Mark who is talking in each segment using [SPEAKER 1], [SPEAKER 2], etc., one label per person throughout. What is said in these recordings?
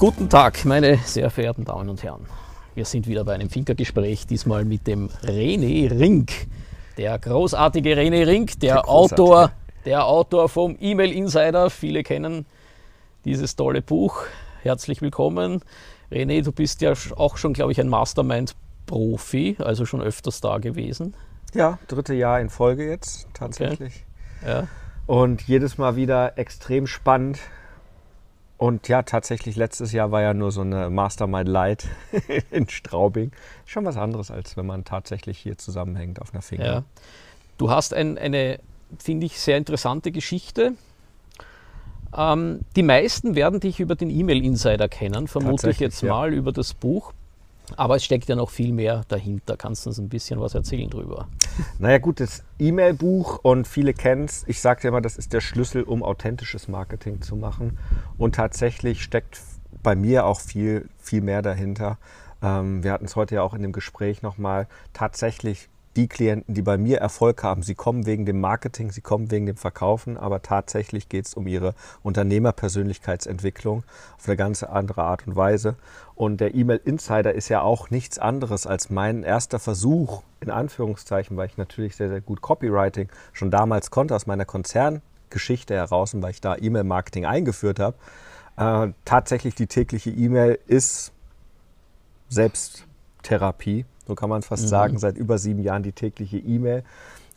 [SPEAKER 1] Guten Tag, meine sehr verehrten Damen und Herren. Wir sind wieder bei einem Finkergespräch, diesmal mit dem René Rink. Der großartige René Rink, der,
[SPEAKER 2] Der.
[SPEAKER 1] Autor, der Autor vom E-Mail Insider. Viele kennen dieses tolle Buch. Herzlich willkommen. René, du bist ja auch schon, glaube ich, ein Mastermind-Profi, also schon öfters da gewesen.
[SPEAKER 2] Ja, dritte Jahr in Folge jetzt tatsächlich.
[SPEAKER 1] Ja.
[SPEAKER 2] Und jedes Mal wieder extrem spannend. Und ja, tatsächlich letztes Jahr war ja nur so eine Mastermind Light in Straubing. Schon was anderes, als wenn man tatsächlich hier zusammenhängt auf einer Finger.
[SPEAKER 1] Ja. Du hast ein, eine, finde ich, sehr interessante Geschichte. Ähm, die meisten werden dich über den E-Mail-Insider kennen, vermute ich
[SPEAKER 2] Tatsächlich,
[SPEAKER 1] jetzt
[SPEAKER 2] ja.
[SPEAKER 1] mal über das Buch. Aber es steckt ja noch viel mehr dahinter. Kannst du uns ein bisschen was erzählen drüber?
[SPEAKER 2] Naja gut, das E-Mail-Buch und viele kennen es. Ich sage immer, das ist der Schlüssel, um authentisches Marketing zu machen. Und tatsächlich steckt bei mir auch viel, viel mehr dahinter. Ähm, wir hatten es heute ja auch in dem Gespräch nochmal. Tatsächlich die Klienten, die bei mir Erfolg haben, sie kommen wegen dem Marketing, sie kommen wegen dem Verkaufen, aber tatsächlich geht es um ihre Unternehmerpersönlichkeitsentwicklung auf eine ganz andere Art und Weise. Und der E-Mail Insider ist ja auch nichts anderes als mein erster Versuch, in Anführungszeichen, weil ich natürlich sehr, sehr gut Copywriting schon damals konnte aus meiner Konzerngeschichte heraus und weil ich da E-Mail-Marketing eingeführt habe. Äh, tatsächlich die tägliche E-Mail ist Selbsttherapie, so kann man fast sagen, seit über sieben Jahren die tägliche E-Mail,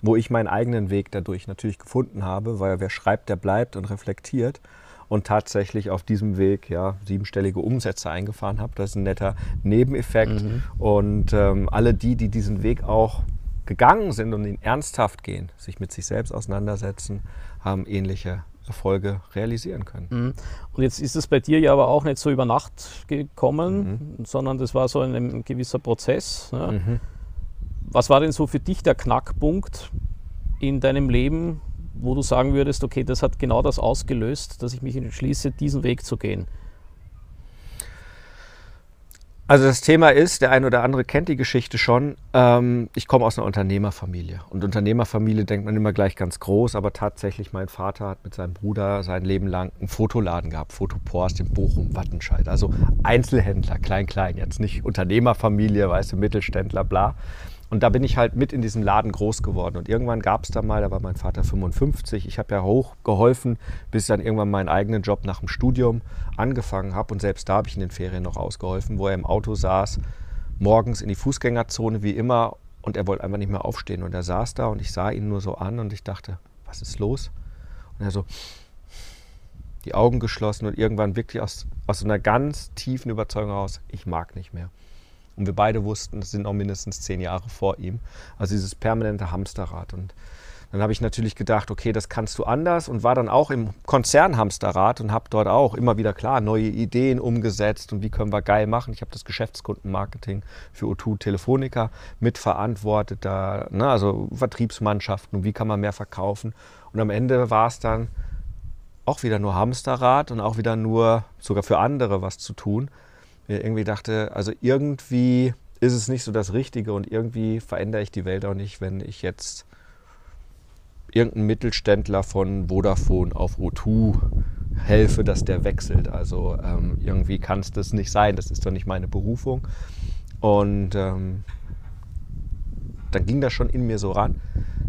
[SPEAKER 2] wo ich meinen eigenen Weg dadurch natürlich gefunden habe, weil wer schreibt, der bleibt und reflektiert und tatsächlich auf diesem Weg ja siebenstellige Umsätze eingefahren habe. Das ist ein netter Nebeneffekt. Und ähm, alle die, die diesen Weg auch gegangen sind und ihn ernsthaft gehen, sich mit sich selbst auseinandersetzen, haben ähnliche Erfolge realisieren können.
[SPEAKER 1] Mhm. Und jetzt ist es bei dir ja aber auch nicht so über Nacht gekommen, sondern das war so ein, ein gewisser Prozess. Ne?
[SPEAKER 2] Mhm.
[SPEAKER 1] Was war denn so für dich der Knackpunkt in deinem Leben, wo du sagen würdest, okay, das hat genau das ausgelöst, dass ich mich entschließe, diesen Weg zu gehen?
[SPEAKER 2] Also das Thema ist, der eine oder andere kennt die Geschichte schon, ähm, ich komme aus einer Unternehmerfamilie. Und Unternehmerfamilie denkt man immer gleich ganz groß, aber tatsächlich mein Vater hat mit seinem Bruder sein Leben lang einen Fotoladen gehabt, Fotoporst in Bochum, Wattenscheid. Also Einzelhändler, klein, klein, jetzt nicht Unternehmerfamilie, weißt du, Mittelständler, bla. Und da bin ich halt mit in diesem Laden groß geworden. Und irgendwann gab es da mal, da war mein Vater 55, ich habe ja hochgeholfen, bis ich dann irgendwann meinen eigenen Job nach dem Studium angefangen habe. Und selbst da habe ich in den Ferien noch ausgeholfen, wo er im Auto saß, morgens in die Fußgängerzone wie immer. Und er wollte einfach nicht mehr aufstehen. Und er saß da und ich sah ihn nur so an und ich dachte, was ist los? Und er so, die Augen geschlossen und irgendwann wirklich aus, aus so einer ganz tiefen Überzeugung heraus, ich mag nicht mehr. Und wir beide wussten, es sind auch mindestens zehn Jahre vor ihm. Also dieses permanente Hamsterrad. Und dann habe ich natürlich gedacht, okay, das kannst du anders und war dann auch im Konzernhamsterrad und habe dort auch immer wieder klar neue Ideen umgesetzt und wie können wir geil machen. Ich habe das Geschäftskundenmarketing für O2 Telefonica mitverantwortet, da, ne, also Vertriebsmannschaften und wie kann man mehr verkaufen. Und am Ende war es dann auch wieder nur Hamsterrad und auch wieder nur sogar für andere was zu tun. Mir irgendwie dachte, also irgendwie ist es nicht so das Richtige und irgendwie verändere ich die Welt auch nicht, wenn ich jetzt irgendeinen Mittelständler von Vodafone auf O2 helfe, dass der wechselt. Also ähm, irgendwie kann es das nicht sein, das ist doch nicht meine Berufung. Und ähm, dann ging das schon in mir so ran.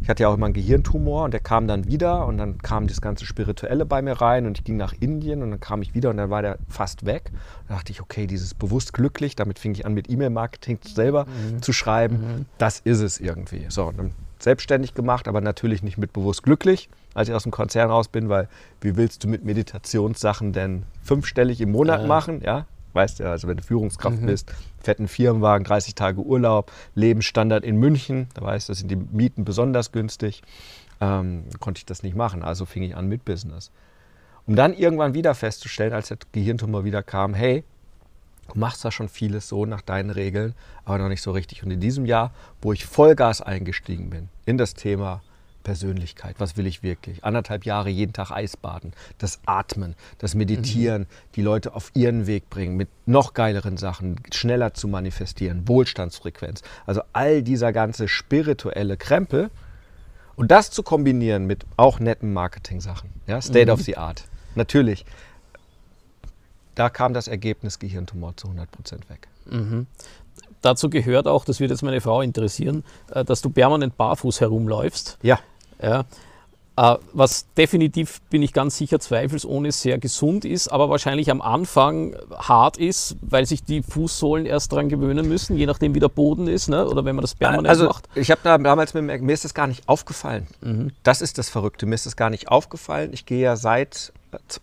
[SPEAKER 2] Ich hatte ja auch immer einen Gehirntumor und der kam dann wieder und dann kam das ganze Spirituelle bei mir rein und ich ging nach Indien und dann kam ich wieder und dann war der fast weg. Da dachte ich, okay, dieses bewusst glücklich, damit fing ich an mit E-Mail-Marketing selber mhm. zu schreiben. Mhm. Das ist es irgendwie. So, dann selbstständig gemacht, aber natürlich nicht mit bewusst glücklich, als ich aus dem Konzern raus bin, weil wie willst du mit Meditationssachen denn fünfstellig im Monat ja. machen? Ja, weißt du, also wenn du Führungskraft mhm. bist, fetten Firmenwagen, 30 Tage Urlaub, Lebensstandard in München, da weißt du, da sind die Mieten besonders günstig, ähm, konnte ich das nicht machen. Also fing ich an mit Business. Um dann irgendwann wieder festzustellen, als der Gehirntumor wieder kam, hey, du machst da schon vieles so nach deinen Regeln, aber noch nicht so richtig. Und in diesem Jahr, wo ich Vollgas eingestiegen bin in das Thema Persönlichkeit. Was will ich wirklich? Anderthalb Jahre jeden Tag Eisbaden, das Atmen, das Meditieren, mhm. die Leute auf ihren Weg bringen, mit noch geileren Sachen, schneller zu manifestieren, Wohlstandsfrequenz. Also all dieser ganze spirituelle Krempel. Und das zu kombinieren mit auch netten Marketing-Sachen. Ja? State mhm. of the Art. Natürlich. Da kam das Ergebnis Gehirntumor zu 100 Prozent weg.
[SPEAKER 1] Mhm. Dazu gehört auch, das wird jetzt meine Frau interessieren, äh, dass du permanent barfuß herumläufst.
[SPEAKER 2] Ja.
[SPEAKER 1] Ja. Äh, was definitiv, bin ich ganz sicher, zweifelsohne sehr gesund ist, aber wahrscheinlich am Anfang hart ist, weil sich die Fußsohlen erst daran gewöhnen müssen, je nachdem wie der Boden ist, ne? oder wenn man das permanent
[SPEAKER 2] also,
[SPEAKER 1] macht.
[SPEAKER 2] Ich habe da damals, mit, mir ist das gar nicht aufgefallen. Mhm. Das ist das Verrückte, mir ist das gar nicht aufgefallen. Ich gehe ja seit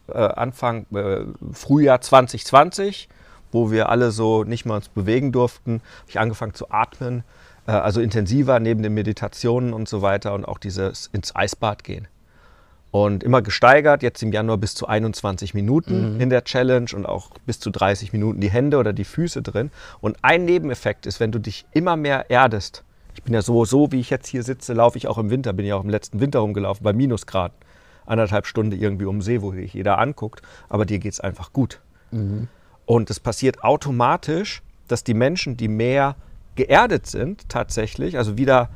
[SPEAKER 2] äh, Anfang äh, Frühjahr 2020, wo wir alle so nicht mal uns bewegen durften, habe ich angefangen zu atmen also intensiver neben den Meditationen und so weiter und auch dieses ins Eisbad gehen. Und immer gesteigert, jetzt im Januar bis zu 21 Minuten mhm. in der Challenge und auch bis zu 30 Minuten die Hände oder die Füße drin. Und ein Nebeneffekt ist, wenn du dich immer mehr erdest, ich bin ja so, so wie ich jetzt hier sitze, laufe ich auch im Winter, bin ja auch im letzten Winter rumgelaufen, bei Minusgraden. Anderthalb Stunden irgendwie um See, wo sich jeder anguckt, aber dir geht es einfach gut. Mhm. Und es passiert automatisch, dass die Menschen, die mehr geerdet sind tatsächlich, also wieder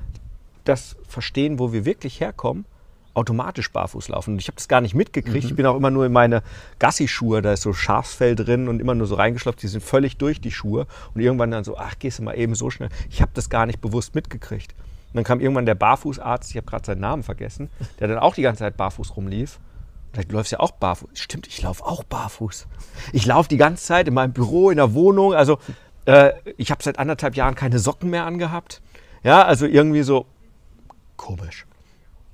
[SPEAKER 2] das verstehen, wo wir wirklich herkommen, automatisch barfuß laufen. Und ich habe das gar nicht mitgekriegt. Mhm. Ich bin auch immer nur in meine Gassi-Schuhe, da ist so Schafsfell drin und immer nur so reingeschlopft. Die sind völlig durch die Schuhe. Und irgendwann dann so, ach, gehst du mal eben so schnell. Ich habe das gar nicht bewusst mitgekriegt. Und dann kam irgendwann der Barfußarzt, ich habe gerade seinen Namen vergessen, der dann auch die ganze Zeit barfuß rumlief. Du läufst ja auch barfuß. Stimmt, ich laufe auch barfuß. Ich laufe die ganze Zeit in meinem Büro, in der Wohnung. Also äh, ich habe seit anderthalb Jahren keine Socken mehr angehabt. Ja, also irgendwie so komisch.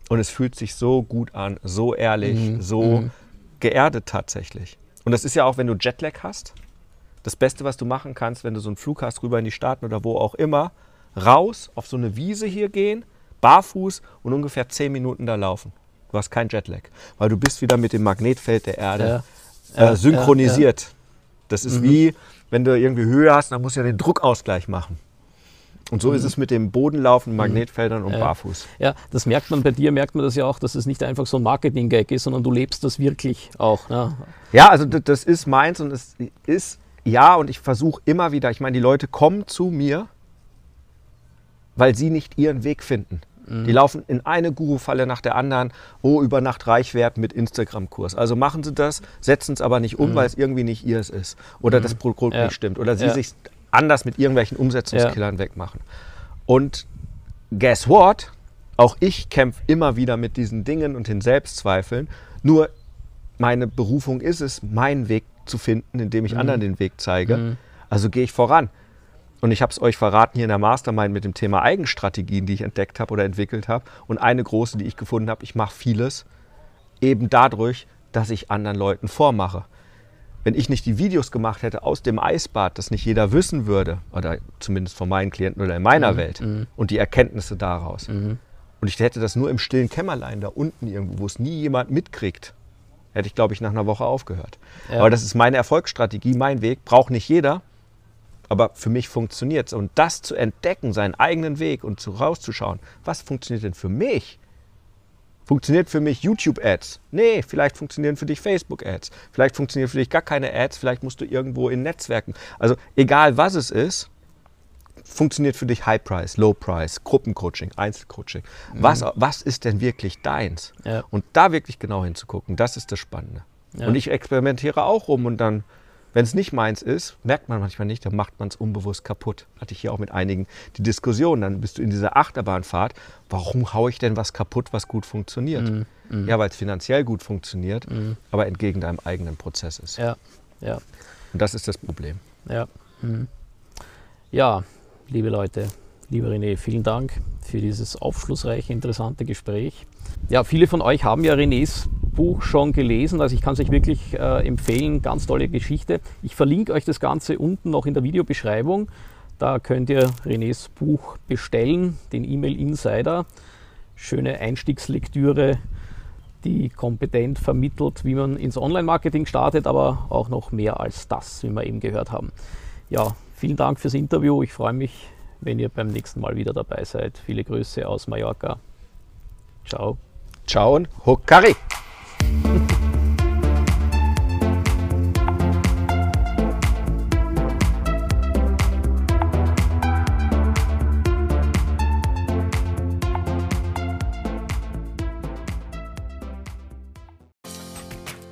[SPEAKER 2] Und es fühlt sich so gut an, so ehrlich, mhm. so mhm. geerdet tatsächlich. Und das ist ja auch, wenn du Jetlag hast, das Beste, was du machen kannst, wenn du so einen Flug hast, rüber in die Staaten oder wo auch immer, raus auf so eine Wiese hier gehen, barfuß und ungefähr zehn Minuten da laufen. Du hast keinen Jetlag, weil du bist wieder mit dem Magnetfeld der Erde ja. äh, synchronisiert. Ja, ja. Das ist mhm. wie, wenn du irgendwie Höhe hast, dann musst du ja den Druckausgleich machen. Und so mhm. ist es mit dem Bodenlaufen, mhm. Magnetfeldern und. Barfuß.
[SPEAKER 1] Ja, das merkt man bei dir, merkt man das ja auch, dass es nicht einfach so ein Marketing-Gag ist, sondern du lebst das wirklich auch. Ne?
[SPEAKER 2] Ja, also das ist meins und es ist, ja, und ich versuche immer wieder, ich meine, die Leute kommen zu mir, weil sie nicht ihren Weg finden. Mhm. Die laufen in eine Guru-Falle nach der anderen. Oh, über Nacht reich werden mit Instagram-Kurs. Also machen sie das, setzen es aber nicht um, mhm. weil es irgendwie nicht ihrs ist. Oder mhm. das Produkt ja. nicht stimmt. Oder sie ja. sich anders mit irgendwelchen Umsetzungskillern ja. wegmachen. Und guess what? Auch ich kämpfe immer wieder mit diesen Dingen und den Selbstzweifeln. Nur meine Berufung ist es, meinen Weg zu finden, indem ich mhm. anderen den Weg zeige. Mhm. Also gehe ich voran. Und ich habe es euch verraten hier in der Mastermind mit dem Thema Eigenstrategien, die ich entdeckt habe oder entwickelt habe. Und eine große, die ich gefunden habe, ich mache vieles eben dadurch, dass ich anderen Leuten vormache. Wenn ich nicht die Videos gemacht hätte aus dem Eisbad, das nicht jeder wissen würde, oder zumindest von meinen Klienten oder in meiner mhm. Welt, mhm. und die Erkenntnisse daraus. Mhm. Und ich hätte das nur im stillen Kämmerlein da unten irgendwo, wo es nie jemand mitkriegt, hätte ich, glaube ich, nach einer Woche aufgehört. Ja. Aber das ist meine Erfolgsstrategie, mein Weg, braucht nicht jeder aber für mich funktioniert es. Und das zu entdecken, seinen eigenen Weg und zu rauszuschauen, was funktioniert denn für mich? Funktioniert für mich YouTube-Ads? Nee, vielleicht funktionieren für dich Facebook-Ads. Vielleicht funktionieren für dich gar keine Ads. Vielleicht musst du irgendwo in Netzwerken. Also egal was es ist, funktioniert für dich High Price, Low Price, Gruppencoaching, Einzelcoaching. Mhm. Was, was ist denn wirklich deins? Ja. Und da wirklich genau hinzugucken, das ist das Spannende. Ja. Und ich experimentiere auch rum und dann Wenn es nicht meins ist, merkt man manchmal nicht, dann macht man es unbewusst kaputt. Hatte ich hier auch mit einigen die Diskussion. Dann bist du in dieser Achterbahnfahrt. Warum haue ich denn was kaputt, was gut funktioniert?
[SPEAKER 1] Mhm. Mhm.
[SPEAKER 2] Ja, weil es finanziell gut funktioniert,
[SPEAKER 1] Mhm.
[SPEAKER 2] aber entgegen deinem eigenen Prozess ist.
[SPEAKER 1] Ja, ja,
[SPEAKER 2] Und das ist das Problem.
[SPEAKER 1] ja. Mhm. Ja, liebe Leute, lieber René, vielen Dank für dieses aufschlussreiche, interessante Gespräch. Ja, viele von euch haben ja Renés Buch schon gelesen, also ich kann es euch wirklich äh, empfehlen, ganz tolle Geschichte. Ich verlinke euch das Ganze unten noch in der Videobeschreibung. Da könnt ihr Renés Buch bestellen, den E-Mail Insider. Schöne Einstiegslektüre, die kompetent vermittelt, wie man ins Online-Marketing startet, aber auch noch mehr als das, wie wir eben gehört haben. Ja, vielen Dank fürs Interview. Ich freue mich, wenn ihr beim nächsten Mal wieder dabei seid. Viele Grüße aus Mallorca. Ciao.
[SPEAKER 2] Ciao und Hokari!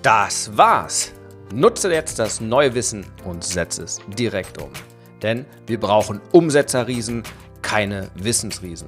[SPEAKER 2] Das war's. Nutze jetzt das neue Wissen und setze es direkt um. Denn wir brauchen Umsetzerriesen, keine Wissensriesen.